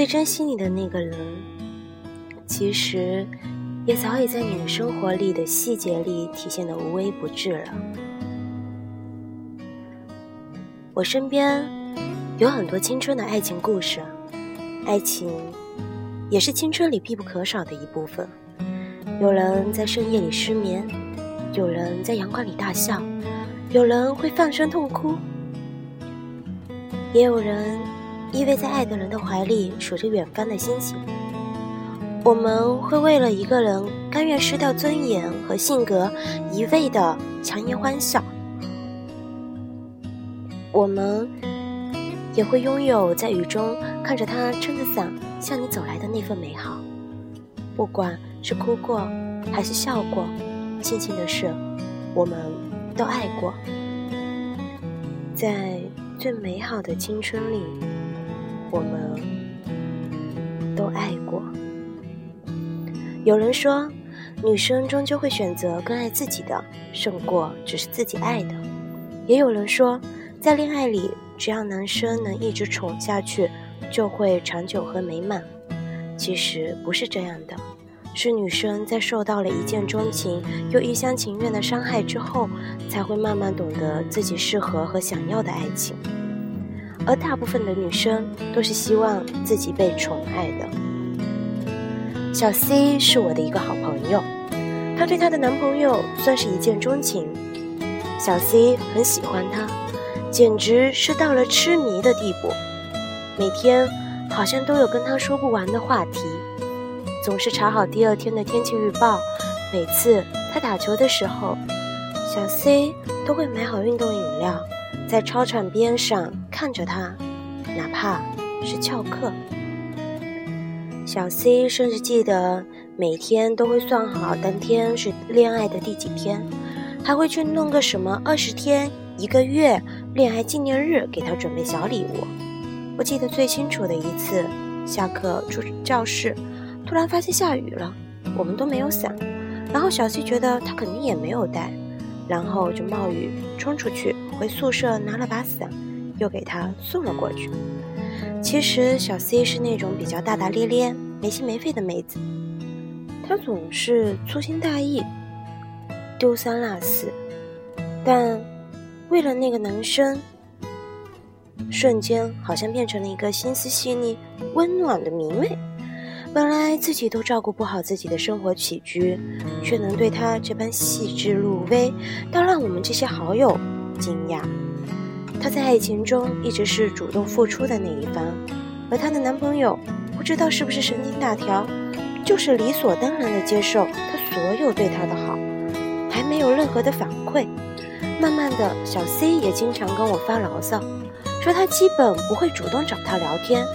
最珍惜你的那个人，其实也早已在你的生活里的细节里体现的无微不至了。我身边有很多青春的爱情故事，爱情也是青春里必不可少的一部分。有人在深夜里失眠，有人在阳光里大笑，有人会放声痛哭，也有人依偎在爱的人的怀里数着远方的星星。我们会为了一个人甘愿失掉尊严和性格，一味的强颜欢笑。我们也会拥有在雨中看着他撑着伞向你走来的那份美好，不管是哭过还是笑过，庆幸的是，我们都爱过，在最美好的青春里，我们都爱过。有人说，女生终究会选择更爱自己的，胜过只是自己爱的；也有人说。在恋爱里，只要男生能一直宠下去，就会长久和美满。其实不是这样的，是女生在受到了一见钟情又一厢情愿的伤害之后，才会慢慢懂得自己适合和想要的爱情。而大部分的女生都是希望自己被宠爱的。小 C 是我的一个好朋友，她对她的男朋友算是一见钟情，小 C 很喜欢他。简直是到了痴迷的地步，每天好像都有跟他说不完的话题，总是查好第二天的天气预报。每次他打球的时候，小 C 都会买好运动饮料，在操场边上看着他，哪怕是翘课。小 C 甚至记得每天都会算好当天是恋爱的第几天，还会去弄个什么二十天。一个月恋爱纪念日，给他准备小礼物。我记得最清楚的一次，下课出教室，突然发现下雨了，我们都没有伞。然后小 C 觉得他肯定也没有带，然后就冒雨冲出去，回宿舍拿了把伞，又给他送了过去。其实小 C 是那种比较大大咧咧、没心没肺的妹子，她总是粗心大意、丢三落四，但。为了那个男生，瞬间好像变成了一个心思细腻、温暖的迷妹。本来自己都照顾不好自己的生活起居，却能对他这般细致入微，倒让我们这些好友惊讶。她在爱情中一直是主动付出的那一方，而她的男朋友不知道是不是神经大条，就是理所当然的接受她所有对他的好，还没有任何的反馈。慢慢的小 C 也经常跟我发牢骚，说他基本不会主动找他聊天，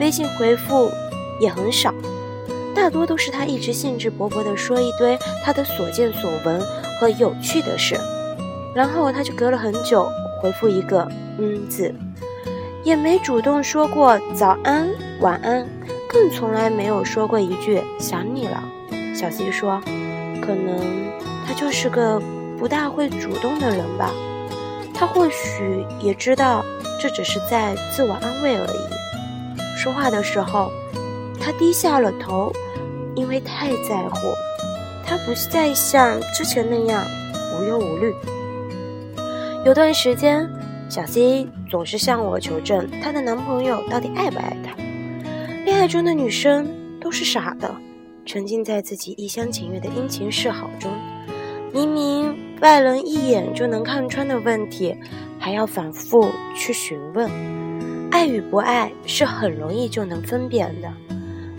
微信回复也很少，大多都是他一直兴致勃勃地说一堆他的所见所闻和有趣的事，然后他就隔了很久回复一个嗯字，也没主动说过早安晚安，更从来没有说过一句想你了。小 C 说，可能他就是个。不大会主动的人吧，他或许也知道这只是在自我安慰而已。说话的时候，他低下了头，因为太在乎。他不再像之前那样无忧无虑。有段时间，小 C 总是向我求证她的男朋友到底爱不爱她。恋爱中的女生都是傻的，沉浸在自己一厢情愿的殷勤示好中，明明。外人一眼就能看穿的问题，还要反复去询问。爱与不爱是很容易就能分辨的。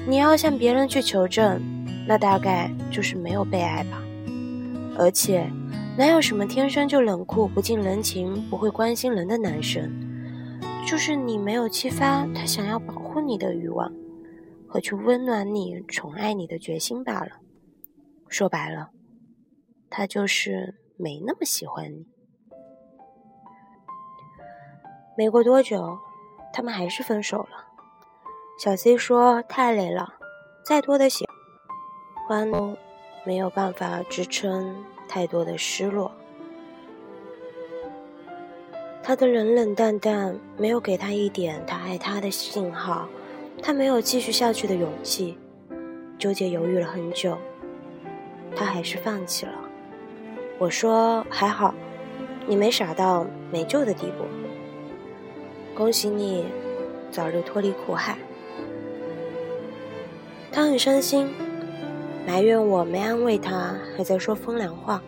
你要向别人去求证，那大概就是没有被爱吧。而且，哪有什么天生就冷酷、不近人情、不会关心人的男生？就是你没有激发他想要保护你的欲望，和去温暖你、宠爱你的决心罢了。说白了，他就是。没那么喜欢你。没过多久，他们还是分手了。小 C 说太累了，再多的喜欢都没有办法支撑太多的失落。他的冷冷淡淡没有给他一点他爱他的信号，他没有继续下去的勇气，纠结犹豫了很久，他还是放弃了。我说：“还好，你没傻到没救的地步。恭喜你，早日脱离苦海。”他很伤心，埋怨我没安慰他，还在说风凉话。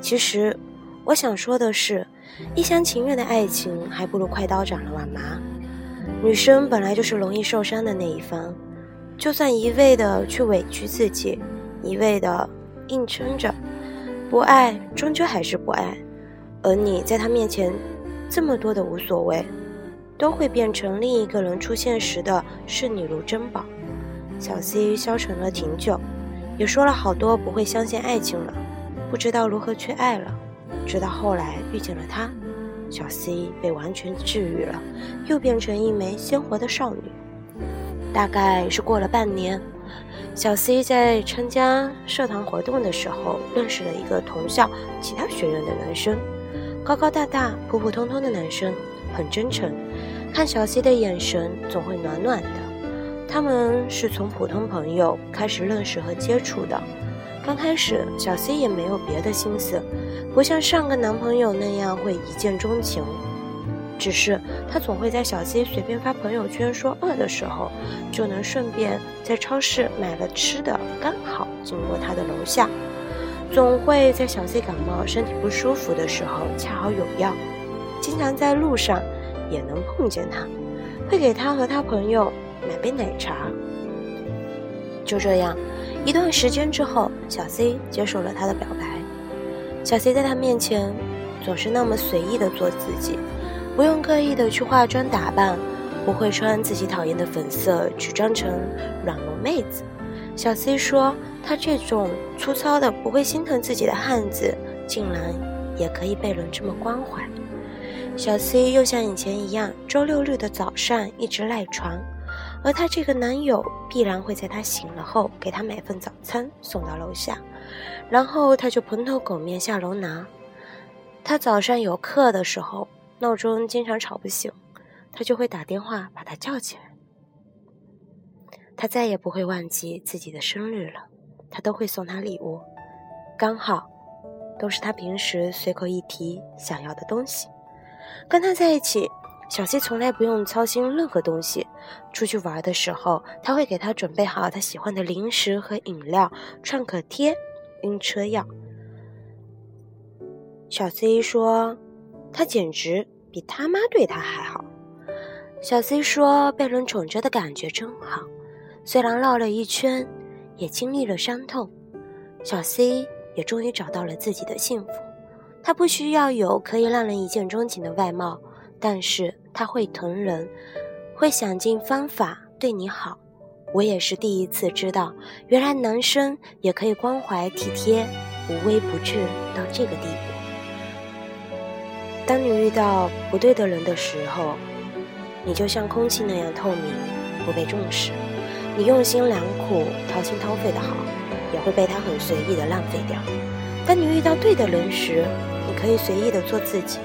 其实，我想说的是，一厢情愿的爱情还不如快刀斩了万麻。女生本来就是容易受伤的那一方，就算一味的去委屈自己，一味的硬撑着，不爱终究还是不爱。而你在他面前这么多的无所谓，都会变成另一个人出现时的视你如珍宝。小 C 消沉了挺久，也说了好多不会相信爱情了，不知道如何去爱了。直到后来遇见了他，小 C 被完全治愈了，又变成一枚鲜活的少女。大概是过了半年，小 C 在参加社团活动的时候，认识了一个同校其他学院的男生，高高大大、普普通通的男生，很真诚，看小 C 的眼神总会暖暖的。他们是从普通朋友开始认识和接触的。刚开始，小 C 也没有别的心思，不像上个男朋友那样会一见钟情。只是他总会在小 C 随便发朋友圈说饿的时候，就能顺便在超市买了吃的，刚好经过他的楼下。总会在小 C 感冒、身体不舒服的时候恰好有药。经常在路上也能碰见他，会给他和他朋友。买杯奶茶。就这样，一段时间之后，小 C 接受了他的表白。小 C 在他面前总是那么随意的做自己，不用刻意的去化妆打扮，不会穿自己讨厌的粉色去装成软萌妹子。小 C 说，他这种粗糙的不会心疼自己的汉子，竟然也可以被人这么关怀。小 C 又像以前一样，周六日的早上一直赖床。而她这个男友必然会在她醒了后给她买份早餐送到楼下，然后她就蓬头垢面下楼拿。她早上有课的时候，闹钟经常吵不醒，他就会打电话把她叫起来。他再也不会忘记自己的生日了，他都会送她礼物，刚好都是他平时随口一提想要的东西。跟他在一起。小 C 从来不用操心任何东西，出去玩的时候，他会给他准备好他喜欢的零食和饮料、创可贴、晕车药。小 C 说，他简直比他妈对他还好。小 C 说，被人宠着的感觉真好，虽然绕了一圈，也经历了伤痛，小 C 也终于找到了自己的幸福。他不需要有可以让人一见钟情的外貌。但是他会疼人，会想尽方法对你好。我也是第一次知道，原来男生也可以关怀体贴、无微不至到这个地步。当你遇到不对的人的时候，你就像空气那样透明，不被重视。你用心良苦、掏心掏肺的好，也会被他很随意的浪费掉。当你遇到对的人时，你可以随意的做自己。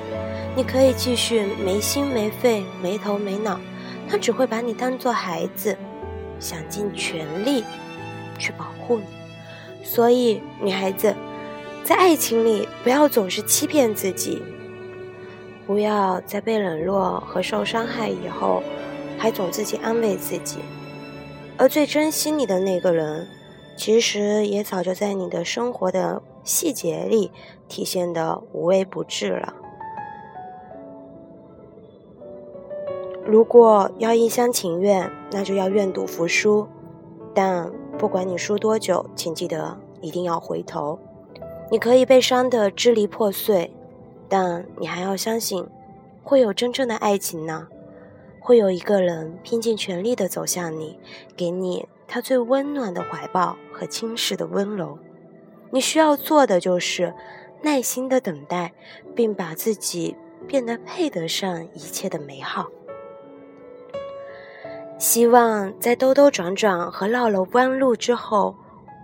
你可以继续没心没肺、没头没脑，他只会把你当做孩子，想尽全力去保护你。所以，女孩子在爱情里不要总是欺骗自己，不要在被冷落和受伤害以后，还总自己安慰自己。而最珍惜你的那个人，其实也早就在你的生活的细节里体现的无微不至了。如果要一厢情愿，那就要愿赌服输。但不管你输多久，请记得一定要回头。你可以被伤得支离破碎，但你还要相信，会有真正的爱情呢。会有一个人拼尽全力地走向你，给你他最温暖的怀抱和轻视的温柔。你需要做的就是耐心地等待，并把自己变得配得上一切的美好。希望在兜兜转转和绕了弯路之后，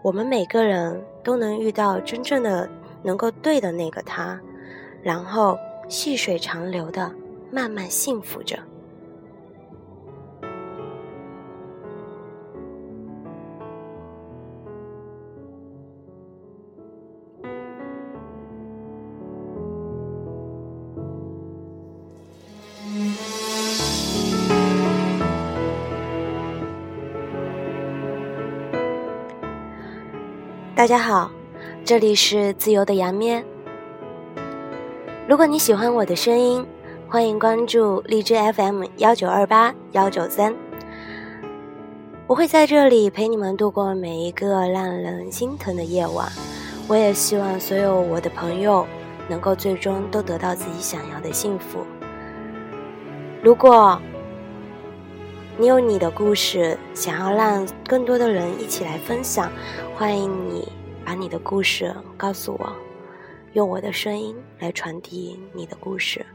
我们每个人都能遇到真正的能够对的那个他，然后细水长流的慢慢幸福着。大家好，这里是自由的杨咩。如果你喜欢我的声音，欢迎关注荔枝 FM 幺九二八幺九三。我会在这里陪你们度过每一个让人心疼的夜晚。我也希望所有我的朋友能够最终都得到自己想要的幸福。如果你有你的故事，想要让更多的人一起来分享，欢迎你把你的故事告诉我，用我的声音来传递你的故事。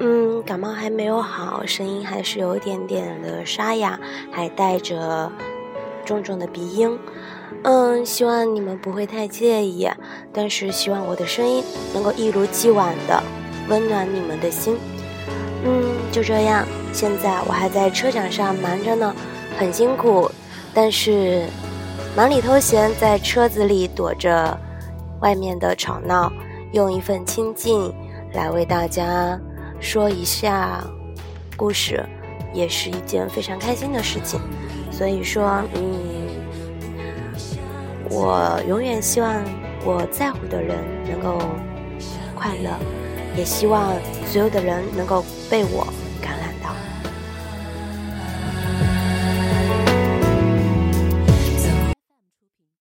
嗯，感冒还没有好，声音还是有一点点的沙哑，还带着重重的鼻音。嗯，希望你们不会太介意，但是希望我的声音能够一如既往的温暖你们的心。嗯，就这样，现在我还在车展上忙着呢，很辛苦，但是忙里偷闲，在车子里躲着外面的吵闹，用一份清静来为大家说一下故事，也是一件非常开心的事情。所以说，嗯。我永远希望我在乎的人能够快乐，也希望所有的人能够被我